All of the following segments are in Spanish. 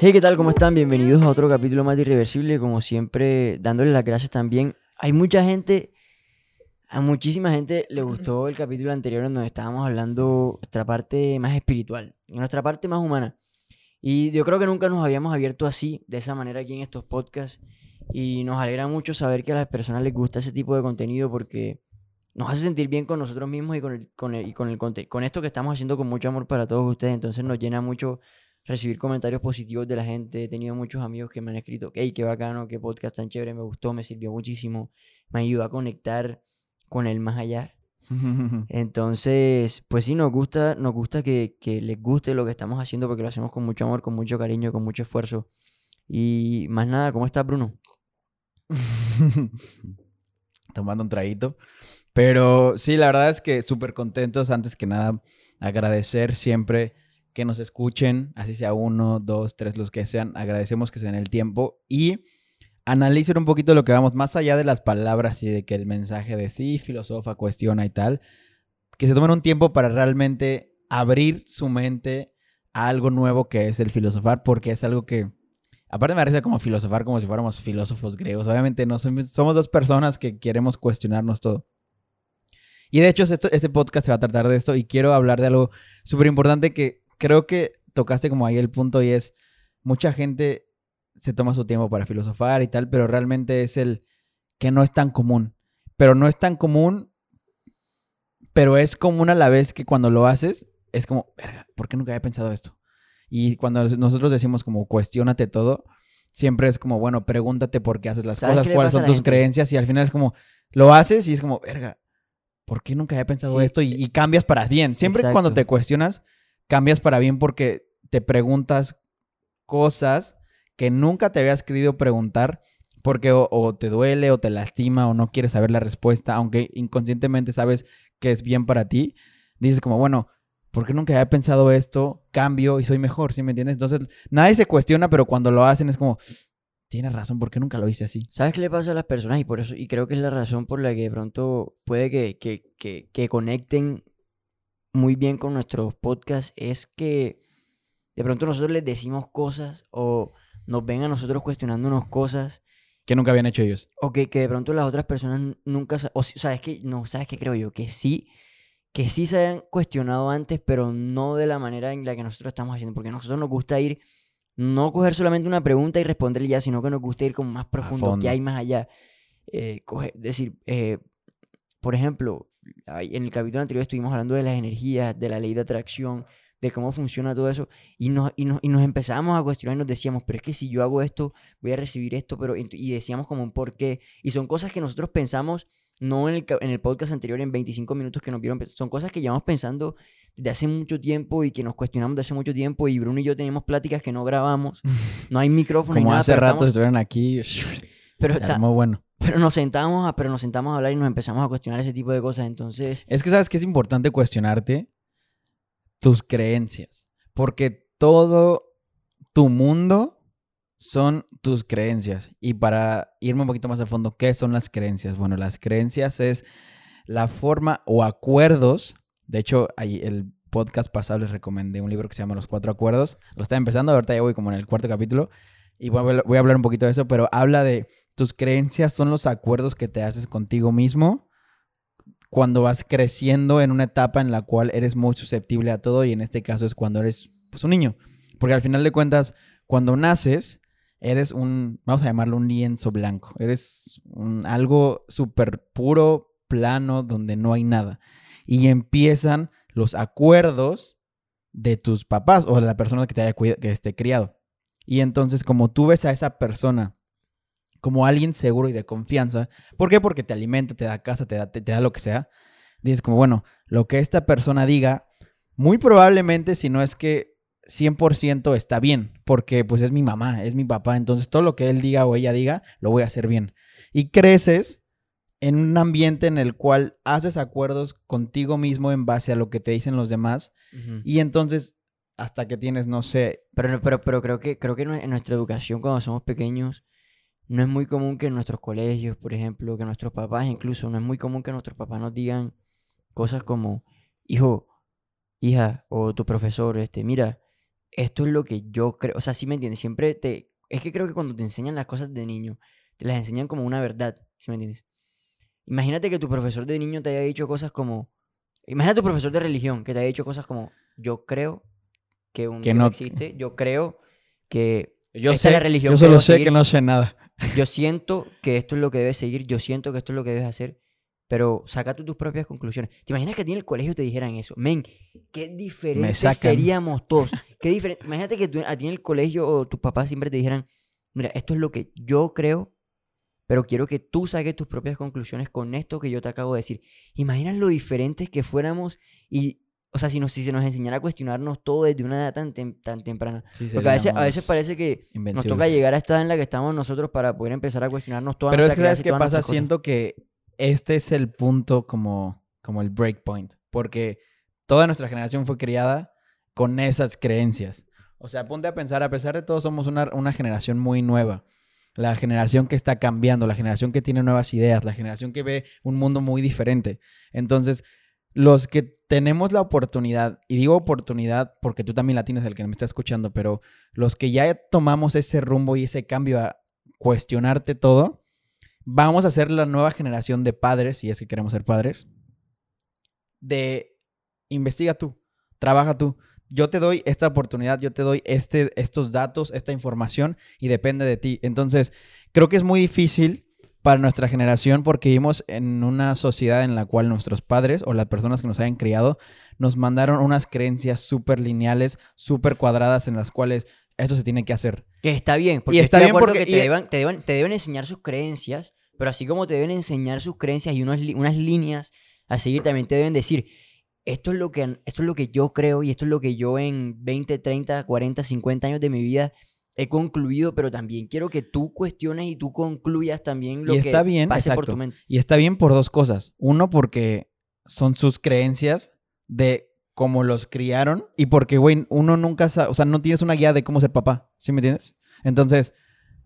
Hey, ¿qué tal? ¿Cómo están? Bienvenidos a otro capítulo más de Irreversible. Como siempre, dándoles las gracias también. Hay mucha gente, a muchísima gente le gustó el capítulo anterior en donde estábamos hablando nuestra parte más espiritual, nuestra parte más humana. Y yo creo que nunca nos habíamos abierto así, de esa manera aquí en estos podcasts. Y nos alegra mucho saber que a las personas les gusta ese tipo de contenido porque nos hace sentir bien con nosotros mismos y con, el, con, el, y con, el, con esto que estamos haciendo con mucho amor para todos ustedes. Entonces nos llena mucho recibir comentarios positivos de la gente. He tenido muchos amigos que me han escrito, hey, qué bacano, qué podcast tan chévere, me gustó, me sirvió muchísimo, me ayudó a conectar con el más allá. Entonces, pues sí, nos gusta, nos gusta que, que, les guste lo que estamos haciendo porque lo hacemos con mucho amor, con mucho cariño, con mucho esfuerzo. Y más nada, ¿cómo estás, Bruno? Tomando un traguito. Pero sí, la verdad es que súper contentos. Antes que nada, agradecer siempre que nos escuchen, así sea uno, dos, tres, los que sean. Agradecemos que se den el tiempo y analicen un poquito lo que vamos, más allá de las palabras y de que el mensaje de sí, filosofa, cuestiona y tal, que se tomen un tiempo para realmente abrir su mente a algo nuevo que es el filosofar, porque es algo que, aparte me parece como filosofar como si fuéramos filósofos griegos. Obviamente no somos dos personas que queremos cuestionarnos todo. Y de hecho, este podcast se va a tratar de esto y quiero hablar de algo súper importante que creo que tocaste como ahí el punto y es, mucha gente se toma su tiempo para filosofar y tal, pero realmente es el que no es tan común. Pero no es tan común, pero es común a la vez que cuando lo haces, es como, ¿por qué nunca había pensado esto? Y cuando nosotros decimos como, cuestionate todo, siempre es como, bueno, pregúntate por qué haces las cosas, cuáles son tus creencias, y al final es como, lo haces y es como, verga, ¿por qué nunca había pensado esto? Y, cambias para bien. Siempre cuando te cuestionas, cambias para bien porque te preguntas cosas que nunca te habías querido preguntar porque o, te duele o te lastima o no quieres saber la respuesta, aunque inconscientemente sabes que es bien para ti, dices como, bueno, ¿por qué nunca había pensado esto? Cambio y soy mejor, ¿sí me entiendes? Entonces, nadie se cuestiona, pero cuando lo hacen es como, tienes razón, ¿por qué nunca lo hice así? ¿Sabes qué le pasa a las personas? Y por eso, y creo que es la razón por la que de pronto puede que, que, que, que conecten muy bien con nuestros podcasts es que de pronto nosotros les decimos cosas o nos ven a nosotros cuestionándonos cosas. Que nunca habían hecho ellos. O que, que de pronto las otras personas nunca... O sabes que, no, ¿sabes qué creo yo? Que sí, que sí se hayan cuestionado antes, pero no de la manera en la que nosotros estamos haciendo. Porque a nosotros nos gusta ir, no coger solamente una pregunta y responderle ya, sino que nos gusta ir como más profundo, que hay más allá. Eh, decir, eh, por ejemplo, en el capítulo anterior estuvimos hablando de las energías, de la ley de atracción, de cómo funciona todo eso, y nos, y nos, y nos empezamos a cuestionar y nos decíamos, pero es que si yo hago esto, voy a recibir esto, pero y decíamos como un por qué, y son cosas que nosotros pensamos, no en el, en el podcast anterior, en 25 minutos que nos vieron, son cosas que llevamos pensando desde hace mucho tiempo y que nos cuestionamos desde hace mucho tiempo, y Bruno y yo tenemos pláticas que no grabamos, no hay micrófono. Como hace rato estuvieron aquí, pero está muy bueno. Pero nos sentamos a, pero nos sentamos a hablar y nos empezamos a cuestionar ese tipo de cosas. Entonces. Es que sabes que es importante cuestionarte tus creencias. Porque todo tu mundo son tus creencias. Y para irme un poquito más a fondo, ¿qué son las creencias? Bueno, las creencias es la forma o acuerdos. De hecho, ahí el podcast pasado les recomendé un libro que se llama Los Cuatro Acuerdos. Lo estaba empezando, ahorita ya voy como en el cuarto capítulo. Y voy a hablar un poquito de eso, pero habla de tus creencias son los acuerdos que te haces contigo mismo cuando vas creciendo en una etapa en la cual eres muy susceptible a todo y en este caso es cuando eres pues, un niño. Porque al final de cuentas, cuando naces, eres un, vamos a llamarlo un lienzo blanco. Eres algo súper puro, plano, donde no hay nada. Y empiezan los acuerdos de tus papás o de la persona que te haya que esté criado. Y entonces, como tú ves a esa persona como alguien seguro y de confianza, ¿por qué? Porque te alimenta, te da casa, te da, te, da lo que sea. Dices como, bueno, lo que esta persona diga, muy probablemente, si no es que 100% está bien, porque pues es mi mamá, es mi papá, entonces todo lo que él diga o ella diga, lo voy a hacer bien. Y creces en un ambiente en el cual haces acuerdos contigo mismo en base a lo que te dicen los demás, y entonces hasta que tienes, no sé... Pero, pero, pero creo, que, creo que en nuestra educación cuando somos pequeños no es muy común que en nuestros colegios, por ejemplo, que nuestros papás incluso, no es muy común que nuestros papás nos digan cosas como, hijo, hija, o tu profesor, este, mira, esto es lo que yo creo, o sea, sí me entiendes, siempre te, es que creo que cuando te enseñan las cosas de niño, te las enseñan como una verdad, ¿sí me entiendes? Imagínate que tu profesor de niño te haya dicho cosas como, imagínate tu profesor de religión que te haya dicho cosas como, yo creo que un Que no- existe, yo creo que Yo esta es la sé, religión yo solo sé seguir. que no sé nada. yo siento que esto es lo que debes seguir, yo siento que esto es lo que debes hacer, pero saca tú tus propias conclusiones. ¿Te imaginas que a ti en el colegio te dijeran eso? Men, qué diferentes seríamos todos. Qué diferente. Imagínate que tú- a ti en el colegio o tus papás siempre te dijeran, mira, esto es lo que yo creo, pero quiero que tú saques tus propias conclusiones con esto que yo te acabo de decir. Imaginas lo diferentes que fuéramos y, o sea, si, nos, si se nos enseñara a cuestionarnos todo desde una edad tan, tem- tan temprana. Sí, Porque a veces, a veces parece que nos toca llegar a esta edad en la que estamos nosotros para poder empezar a cuestionarnos toda Pero es que, ¿sabes qué todas pasa? Siento que este es el punto como, como el breakpoint. Porque toda nuestra generación fue criada con esas creencias. O sea, ponte a pensar, a pesar de todo, somos una, una generación muy nueva. La generación que está cambiando, la generación que tiene nuevas ideas, la generación que ve un mundo muy diferente. Entonces, los que tenemos la oportunidad, y digo oportunidad porque tú también la tienes, el que me está escuchando, pero los que ya tomamos ese rumbo y ese cambio a cuestionarte todo, vamos a ser la nueva generación de padres, si es que queremos ser padres, de investiga tú, trabaja tú. Yo te doy esta oportunidad, yo te doy este, estos datos, esta información y depende de ti. Entonces, creo que es muy difícil para nuestra generación porque vivimos en una sociedad en la cual nuestros padres o las personas que nos hayan criado nos mandaron unas creencias súper lineales, súper cuadradas en las cuales esto se tiene que hacer. Que está bien, porque está estoy de bien acuerdo porque- que te, y- deban, te, deban- te deben enseñar sus creencias, pero así como te deben enseñar sus creencias y unos unas líneas a seguir, también te deben decir, esto es, lo que, esto es lo que yo creo y esto es lo que yo en 20, 30, 40, 50 años de mi vida he concluido, pero también quiero que tú cuestiones y tú concluyas también lo Y que está bien, pase por tu mente. Y está bien por dos cosas. Uno, porque son sus creencias de cómo los criaron. Y porque, güey, uno nunca sabe, o sea, no tienes una guía de cómo ser papá. ¿Sí me entiendes? Entonces,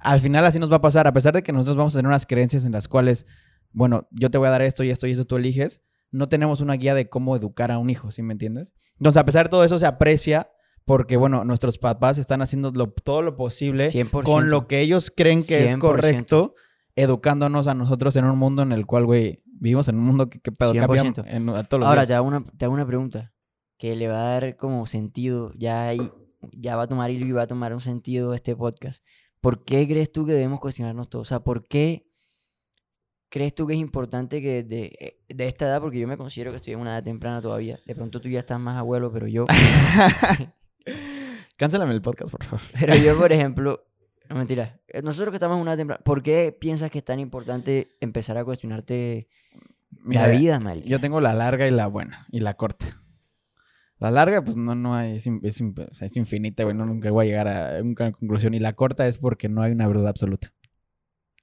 al final así nos va a pasar. A pesar de que nosotros vamos a tener unas creencias en las cuales, bueno, yo te voy a dar esto y esto y eso tú eliges, no tenemos una guía de cómo educar a un hijo. ¿Sí me entiendes? Entonces, a pesar de todo eso, se aprecia porque, bueno, nuestros papás están haciendo lo- todo lo posible 100%. con lo que ellos creen que es 100%. correcto, educándonos a nosotros en un mundo en el cual, güey, vivimos en un mundo que, que pedo, cambia 100%. en- a todos los Ahora días. te hago, una, te hago una pregunta que le va a dar como sentido, ya, ya va a tomar y va a tomar un sentido este podcast. ¿Por qué crees tú que debemos cuestionarnos todo? O sea, ¿por qué crees tú que es importante que eh, de esta edad, porque yo me considero que estoy en una edad temprana todavía, de pronto tú ya estás más abuelo, pero yo, Cáncélame el podcast, por favor. pero yo, por ejemplo, no mentira, eh, nosotros que estamos en una edad temprana, ¿por qué piensas que es tan importante empezar a cuestionarte Mira, la vida, marica? Yo tengo la larga y la buena, y la corta. La larga, pues no, no hay, es, es infinita, güey, no nunca voy a llegar a una conclusión. Y la corta es porque no hay una verdad absoluta.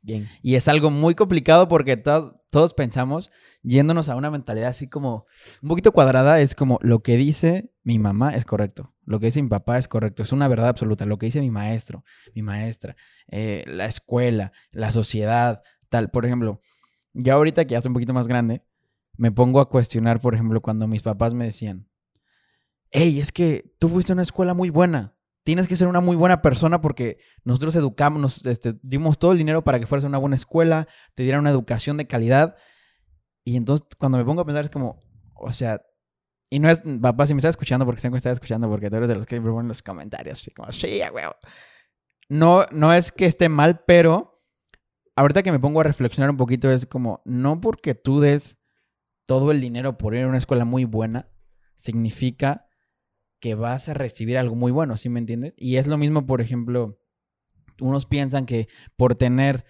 Bien. Y es algo muy complicado porque todos, todos pensamos, yéndonos a una mentalidad así como un poquito cuadrada, es como lo que dice mi mamá es correcto, lo que dice mi papá es correcto, es una verdad absoluta, lo que dice mi maestro, mi maestra, eh, la escuela, la sociedad, tal. Por ejemplo, ya ahorita que ya soy un poquito más grande, me pongo a cuestionar, por ejemplo, cuando mis papás me decían, hey, es que tú fuiste a una escuela muy buena. Tienes que ser una muy buena persona porque nosotros educamos, nos, este, dimos todo el dinero para que fueras a una buena escuela, te dieran una educación de calidad. Y entonces cuando me pongo a pensar es como, o sea, y no es, papá, si me estás escuchando, porque tengo que estar escuchando, porque tú eres de los que siempre ponen los comentarios, así como, sí, huevo. No, no es que esté mal, pero ahorita que me pongo a reflexionar un poquito es como, no porque tú des todo el dinero por ir a una escuela muy buena, significa que vas a recibir algo muy bueno, ¿sí me entiendes? Y es lo mismo, por ejemplo, unos piensan que por tener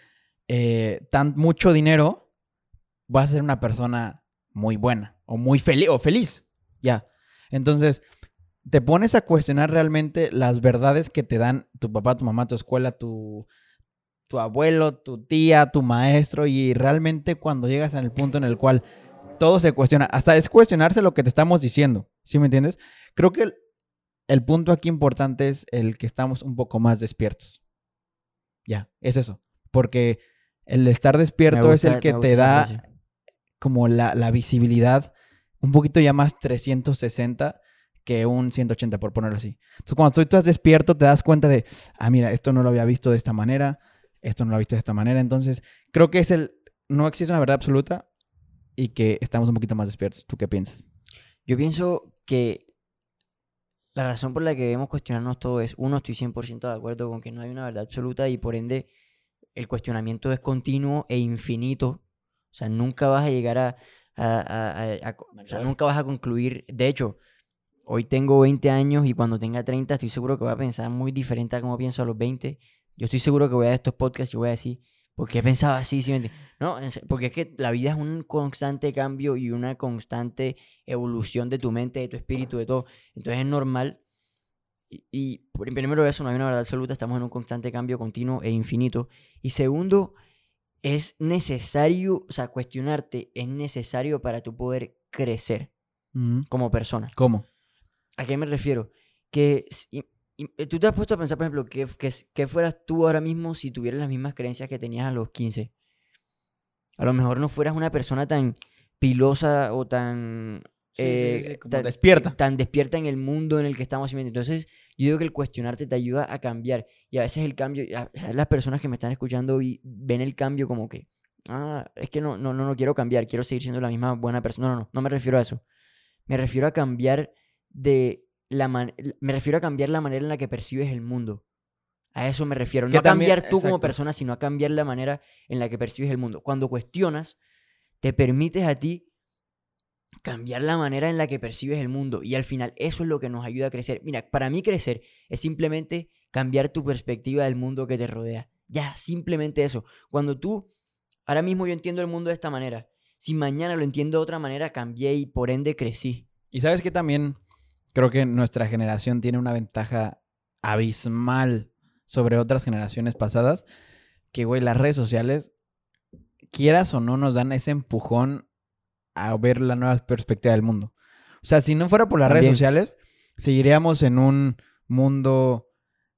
eh, tan mucho dinero vas a ser una persona muy buena o muy feliz o feliz, ya. Entonces, te pones a cuestionar realmente las verdades que te dan tu papá, tu mamá, tu escuela, tu, tu abuelo, tu tía, tu maestro y realmente cuando llegas al punto en el cual todo se cuestiona, hasta es cuestionarse lo que te estamos diciendo, ¿sí me entiendes? Creo que el, el punto aquí importante es el que estamos un poco más despiertos. Ya, es eso. Porque el estar despierto es el que te da como la, la visibilidad un poquito ya más 360 que un 180, por ponerlo así. Entonces, cuando tú estás despierto, te das cuenta de, ah, mira, esto no lo había visto de esta manera, esto no lo había visto de esta manera. Entonces, creo que es el, no existe una verdad absoluta y que estamos un poquito más despiertos. ¿Tú qué piensas? Yo pienso que la razón por la que debemos cuestionarnos todo es, uno, estoy 100% de acuerdo con que no hay una verdad absoluta y por ende el cuestionamiento es continuo e infinito. O sea, nunca vas a llegar a... a- a- a- a co- o sea, nunca vas a concluir. De hecho, hoy tengo 20 años y cuando tenga 30 estoy seguro que voy a pensar muy diferente a como pienso a los 20. Yo estoy seguro que voy a estos podcasts y voy a decir, ¿por qué pensaba así? ¿Sí me? No, porque es que la vida es un constante cambio y una constante evolución de tu mente, de tu espíritu, de todo. Entonces es normal. Y, y primero eso, no hay una verdad absoluta, estamos en un constante cambio continuo e infinito. Y segundo, es necesario, o sea, cuestionarte es necesario para tu poder crecer como persona. ¿Cómo? ¿A qué me refiero? Que y- eh, tú te has puesto a pensar, por ejemplo, ¿qué, qué, fueras tú ahora mismo si tuvieras las mismas creencias que tenías a los 15? A lo mejor no fueras una persona tan pilosa o tan... Sí, eh, sí, como tan- despierta. Tan despierta en el mundo en el que estamos viviendo. Entonces, yo digo que el cuestionarte te ayuda a cambiar. Y a veces el cambio, a- sea, las personas que me están escuchando y ven el cambio como que, ah, es que no, no, no, no quiero cambiar, quiero seguir siendo la misma buena persona. No, no, no, no me refiero a eso. Me refiero a cambiar de la man- me refiero a cambiar la manera en la que percibes el mundo. A eso me refiero. No Que a también- cambiar tú como persona, sino a cambiar la manera en la que percibes el mundo. Cuando cuestionas, te permites a ti cambiar la manera en la que percibes el mundo. Y al final eso es lo que nos ayuda a crecer. Mira, para mí crecer es simplemente cambiar tu perspectiva del mundo que te rodea. Ya, simplemente eso. Cuando tú, ahora mismo yo entiendo el mundo de esta manera. Si mañana lo entiendo de otra manera, cambié y por ende crecí. Y sabes que también creo que nuestra generación tiene una ventaja abismal sobre otras generaciones pasadas. Que, güey, las redes sociales, quieras o no, nos dan ese empujón a ver la nueva perspectiva del mundo. O sea, si no fuera por las redes sociales, seguiríamos en un mundo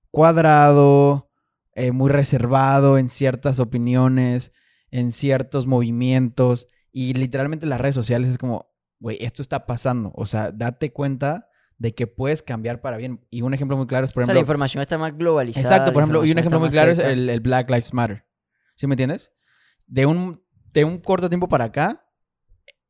cuadrado, eh, muy reservado en ciertas opiniones, en ciertos movimientos. Y literalmente las redes sociales es como, güey, esto está pasando. O sea, date cuenta de que puedes cambiar para bien. Y un ejemplo muy claro es, por o sea, ejemplo... la información está más globalizada. Exacto, por ejemplo, y un ejemplo está muy claro es el, el Black Lives Matter. ¿Sí me entiendes? De un, de un corto tiempo para acá,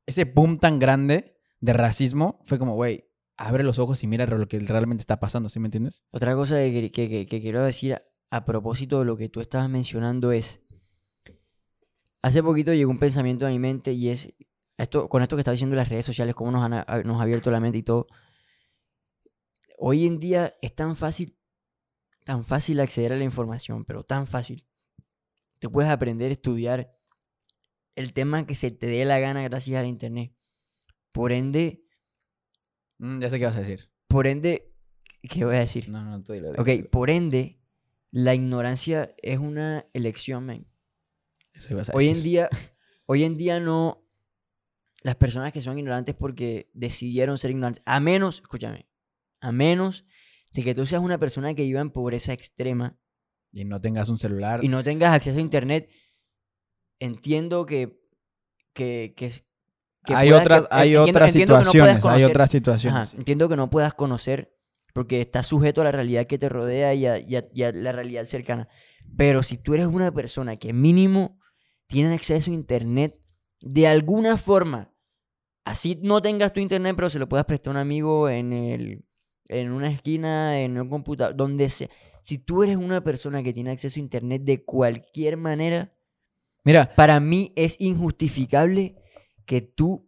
ese boom tan grande de racismo fue como, güey, abre los ojos y mira lo que realmente está pasando, ¿sí me entiendes? Otra cosa que, que- que- que quiero decir a, a propósito de lo que tú estabas mencionando es, hace poquito llegó un pensamiento a mi mente y es, esto, con esto que estaba diciendo las redes sociales, cómo nos han nos ha abierto la mente y todo, hoy en día es tan fácil, tan fácil acceder a la información, pero tan fácil. Tú puedes aprender, estudiar el tema que se te dé la gana gracias a la internet. Por ende, Mm, ya sé qué vas a decir. por ende, ¿qué voy a decir? No, no, tú dilo, Ok, dilo. por ende, la ignorancia es una elección, men. Eso ibas a Hoy en decir. día, hoy en día no. Las personas que son ignorantes porque decidieron ser ignorantes, a menos, escúchame, a menos de que tú seas una persona que viva en pobreza extrema Y no tengas un celular. y no tengas acceso a internet, entiendo que, que, que, que hay puedas- otras, hay entiendo- otras entiendo no situaciones, hay otras Ajá, situaciones. entiendo que no puedas conocer porque estás sujeto a la realidad que te rodea y a, y a- y a la realidad cercana. Pero si tú eres una persona que mínimo tiene acceso a internet de alguna forma, así no tengas tu internet, pero se lo puedas prestar a un amigo en, el, en una esquina, en un computador, donde sea. Si tú eres una persona que tiene acceso a internet de cualquier manera, Mira, para mí es injustificable que tú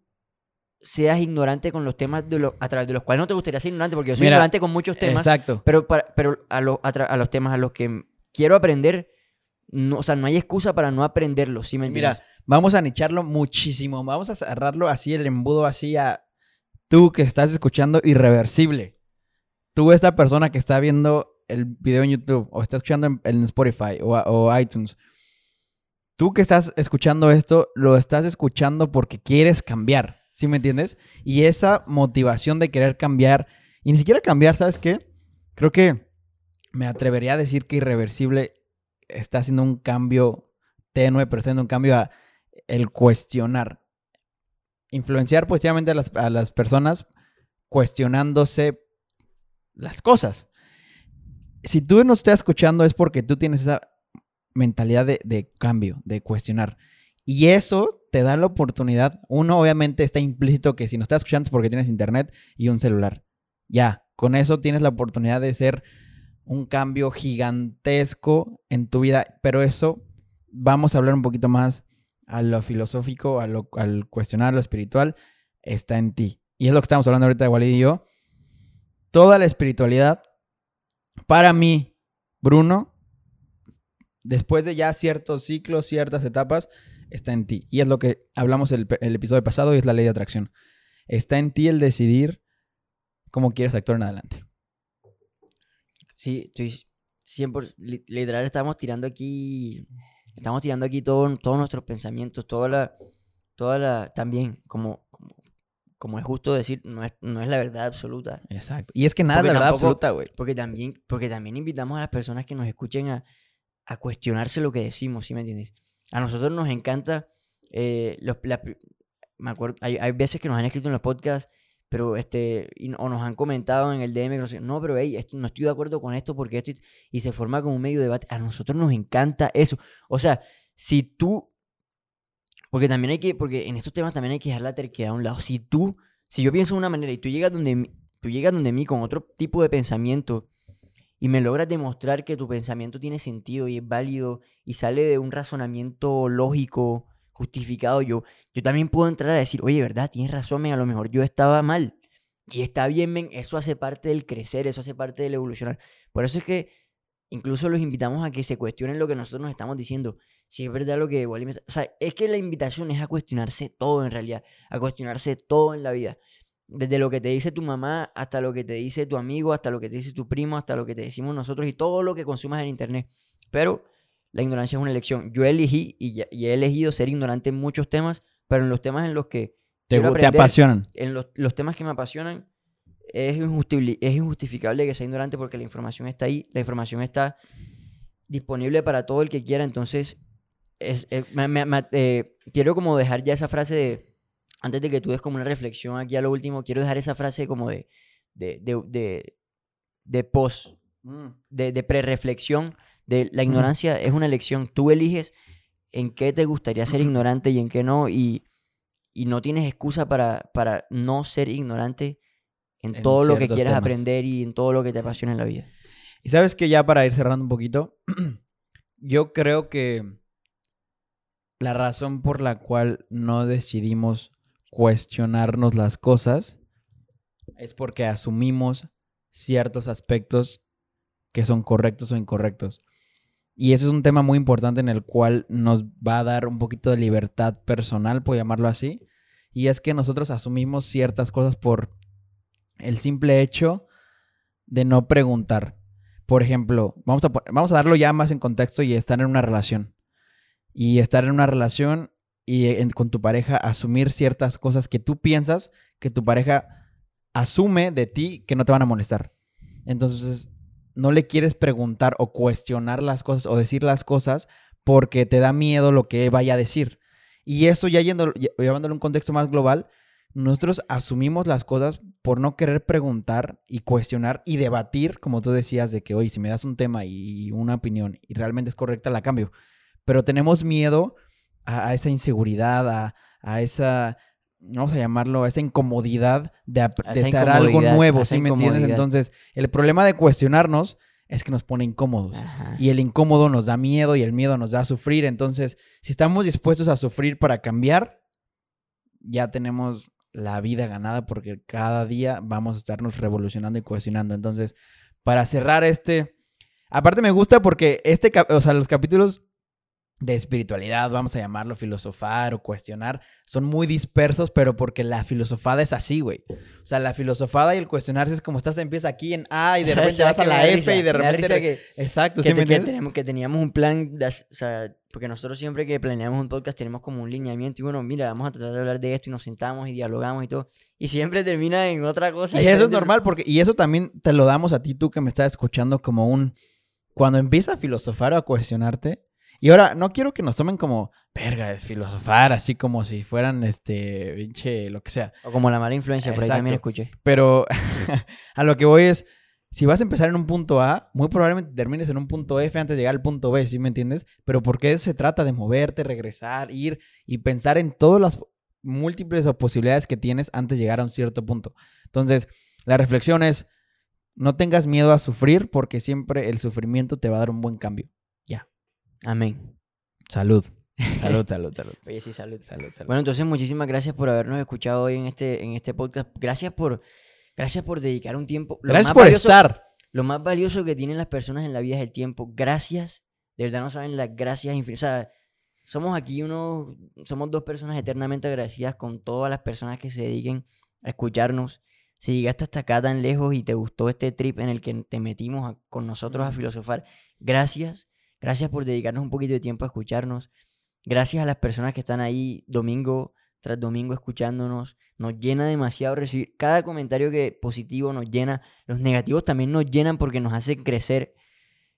seas ignorante con los temas de los, a través de los cuales no te gustaría ser ignorante, porque yo soy Mira, ignorante con muchos temas, exacto. pero, para, pero a, lo- a los temas a los que quiero aprender, no, o sea, no hay excusa para no aprenderlos, ¿sí me entiendes? Mira, vamos a nicharlo muchísimo. Vamos a cerrarlo así, el embudo así a tú que estás escuchando irreversible. Tú, esta persona que está viendo el video en YouTube o está escuchando en, Spotify o, o iTunes. Tú que estás escuchando esto, lo estás escuchando porque quieres cambiar. ¿Sí me entiendes? Y esa motivación de querer cambiar, y ni siquiera cambiar, ¿sabes qué? Creo que me atrevería a decir que irreversible está haciendo un cambio tenue, pero está haciendo un cambio a el cuestionar. Influenciar positivamente a las, a las personas cuestionándose las cosas. Si tú no estás escuchando es porque tú tienes esa mentalidad de, cambio, de cuestionar. Y eso te da la oportunidad. Uno, obviamente, está implícito que si no estás escuchando es porque tienes internet y un celular. Ya, con eso tienes la oportunidad de ser un cambio gigantesco en tu vida. Pero eso, vamos a hablar un poquito más a lo filosófico, a lo, al cuestionar lo espiritual, está en ti. Y es lo que estamos hablando ahorita de Walid y yo. Toda la espiritualidad, para mí, Bruno, después de ya ciertos ciclos, ciertas etapas, está en ti. Y es lo que hablamos el, el episodio pasado y es la ley de atracción. Está en ti el decidir cómo quieres actuar en adelante. Sí, estoy 100%, li- literal estamos tirando aquí, estamos tirando aquí todo, todos nuestros pensamientos, toda la, toda la, también, como, como es justo decir, no es, no es la verdad absoluta. Exacto. Y es que nada Porque es la verdad tampoco- absoluta, güey. Porque también, porque también invitamos a las personas que nos escuchen a, a cuestionarse lo que decimos, ¿sí me entiendes? A nosotros nos encanta, eh, los, la me acuerdo, hay, hay veces que nos han escrito en los podcasts, pero este, y o nos han comentado en el DM, que no, sé, no, pero hey, esto, no estoy de acuerdo con esto porque esto, y- y se forma como un medio debate. A nosotros nos encanta eso. O sea, si tú, porque también hay que, porque en estos temas también hay que dejar la terquedad a un lado. Si tú, si yo pienso de una manera y tú llegas donde, tú llegas donde mí con otro tipo de pensamiento y me logras demostrar que tu pensamiento tiene sentido y es válido y sale de un razonamiento lógico, justificado, yo, yo también puedo entrar a decir, oye, ¿verdad? Tienes razón, a lo mejor yo estaba mal. Y está bien, eso hace parte del crecer, eso hace parte del evolucionar. Por eso es que incluso los invitamos a que se cuestionen lo que nosotros nos estamos diciendo. Si es verdad lo que Wally me... O sea, es que la invitación es a cuestionarse todo en realidad, a cuestionarse todo en la vida. Desde lo que te dice tu mamá hasta lo que te dice tu amigo, hasta lo que te dice tu primo, hasta lo que te decimos nosotros y todo lo que consumas en internet. Pero la ignorancia es una elección. Yo elegí y, ya- y he elegido ser ignorante en muchos temas, pero en los temas en los que Te, apasionan. en los, los temas que me apasionan, es, es injustificable que sea ignorante porque la información está ahí, la información está disponible para todo el que quiera, entonces es, es- me- me- me- eh, quiero como dejar ya esa frase de, antes de que tú des como una reflexión aquí a lo último, quiero dejar esa frase como de, de, de, de, de post, de, de pre-reflexión, de la ignorancia es una elección, tú eliges en qué te gustaría ser ignorante y en qué no, y, y no tienes excusa para, para no ser ignorante en, En todo lo que quieras temas. aprender y en todo lo que te apasiona en la vida. Y sabes que ya para ir cerrando un poquito, yo creo que la razón por la cual no decidimos cuestionarnos las cosas es porque asumimos ciertos aspectos que son correctos o incorrectos. Y ese es un tema muy importante en el cual nos va a dar un poquito de libertad personal, por llamarlo así. Y es que nosotros asumimos ciertas cosas por el simple hecho de no preguntar. Por ejemplo, vamos a, vamos a darlo ya más en contexto y estar en una relación. Y estar en una relación y en- con tu pareja asumir ciertas cosas que tú piensas que tu pareja asume de ti que no te van a molestar. Entonces, no le quieres preguntar o cuestionar las cosas o decir las cosas porque te da miedo lo que vaya a decir. Y eso ya yendo, lle- llevándolo un contexto más global, nosotros asumimos las cosas por no querer preguntar y cuestionar y debatir, como tú decías, de que, oye, si me das un tema y una opinión y realmente es correcta, la cambio. Pero tenemos miedo a, a esa inseguridad, a, a esa, vamos a llamarlo, a esa incomodidad de, de estar algo nuevo, ¿sí me entiendes? Entonces, el problema de cuestionarnos es que nos pone incómodos. Ajá. Y el incómodo nos da miedo y el miedo nos da sufrir. Entonces, si estamos dispuestos a sufrir para cambiar, ya tenemos la vida ganada porque cada día vamos a estarnos revolucionando y cuestionando. Entonces, para cerrar este, aparte me gusta porque este, o sea, los capítulos de espiritualidad, vamos a llamarlo filosofar o cuestionar, son muy dispersos, pero porque la filosofada es así, güey. O sea, la filosofada y el cuestionarse es como estás, empieza aquí en A y de repente ¿Sabes vas a la F risa, y de repente... que, Exacto, que, ¿sí me que entiendes? tenemos, que teníamos un plan, de o sea, porque nosotros siempre que planeamos un podcast tenemos como un lineamiento y bueno, mira, vamos a tratar de hablar de esto y nos sentamos y dialogamos y todo. Y siempre termina en otra cosa. Y eso es normal porque, y eso también te lo damos a ti, tú que me estás escuchando, como un, cuando empiezas a filosofar o a cuestionarte, y ahora no quiero que nos tomen como, verga, es filosofar, así como si fueran, este, pinche, lo que sea. O como la mala influencia, por ahí también Exacto. escuché. Pero a lo que voy es, si vas a empezar en un punto A, muy probablemente termines en un punto F antes de llegar al punto B, ¿sí me entiendes? Pero porque se trata de moverte, regresar, ir y pensar en todas las múltiples posibilidades que tienes antes de llegar a un cierto punto. Entonces, la reflexión es, no tengas miedo a sufrir porque siempre el sufrimiento te va a dar un buen cambio. Amén. Salud. Salud, salud, salud. Oye, sí, salud. Salud, salud. Bueno, entonces muchísimas gracias por habernos escuchado hoy en este, en este podcast. Gracias por, gracias por dedicar un tiempo. Lo Gracias por valioso- estar. Lo más valioso que tienen las personas en la vida es el tiempo. Gracias. De verdad no saben las gracias infinitas. O sea, somos aquí unos, somos dos personas eternamente agradecidas con todas las personas que se dediquen a escucharnos. Si llegaste hasta acá tan lejos y te gustó este trip en el que te metimos a- con nosotros a filosofar, gracias. Gracias por dedicarnos un poquito de tiempo a escucharnos. Gracias a las personas que están ahí domingo tras domingo escuchándonos. Nos llena demasiado recibir cada comentario que positivo nos llena. Los negativos también nos llenan porque nos hacen crecer.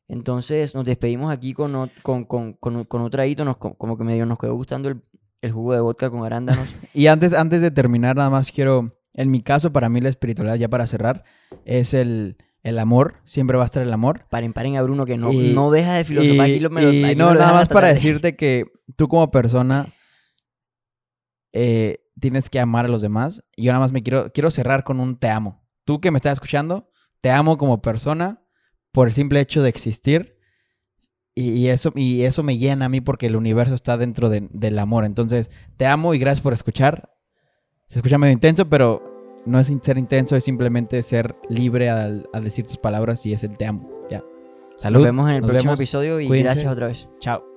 Entonces nos despedimos aquí con, con, con, con, un- traguito. Nos, co- como que medio nos quedó gustando el, el jugo de vodka con arándanos. Y antes, antes de terminar, nada más quiero, en mi caso, para mí la espiritualidad, ya para cerrar, es el, el amor. Siempre va a estar el amor. paren, paren a Bruno que no, Y- no deja de filosofar. Y, aquí lo- me lo- y aquí no, lo nada más para tarde. decirte que tú como persona eh, tienes que amar a los demás. Y yo nada más me quiero, quiero cerrar con un te amo. Tú que me estás escuchando, te amo como persona por el simple hecho de existir. Y, y eso, y eso me llena a mí porque el universo está dentro de- del amor. Entonces, te amo y gracias por escuchar. Se escucha medio intenso, pero no es ser intenso, es simplemente ser libre al, decir tus palabras y es el te amo. Ya. Salud. Nos vemos en el Nos próximo vemos. episodio y Cuídense. gracias otra vez. Chao.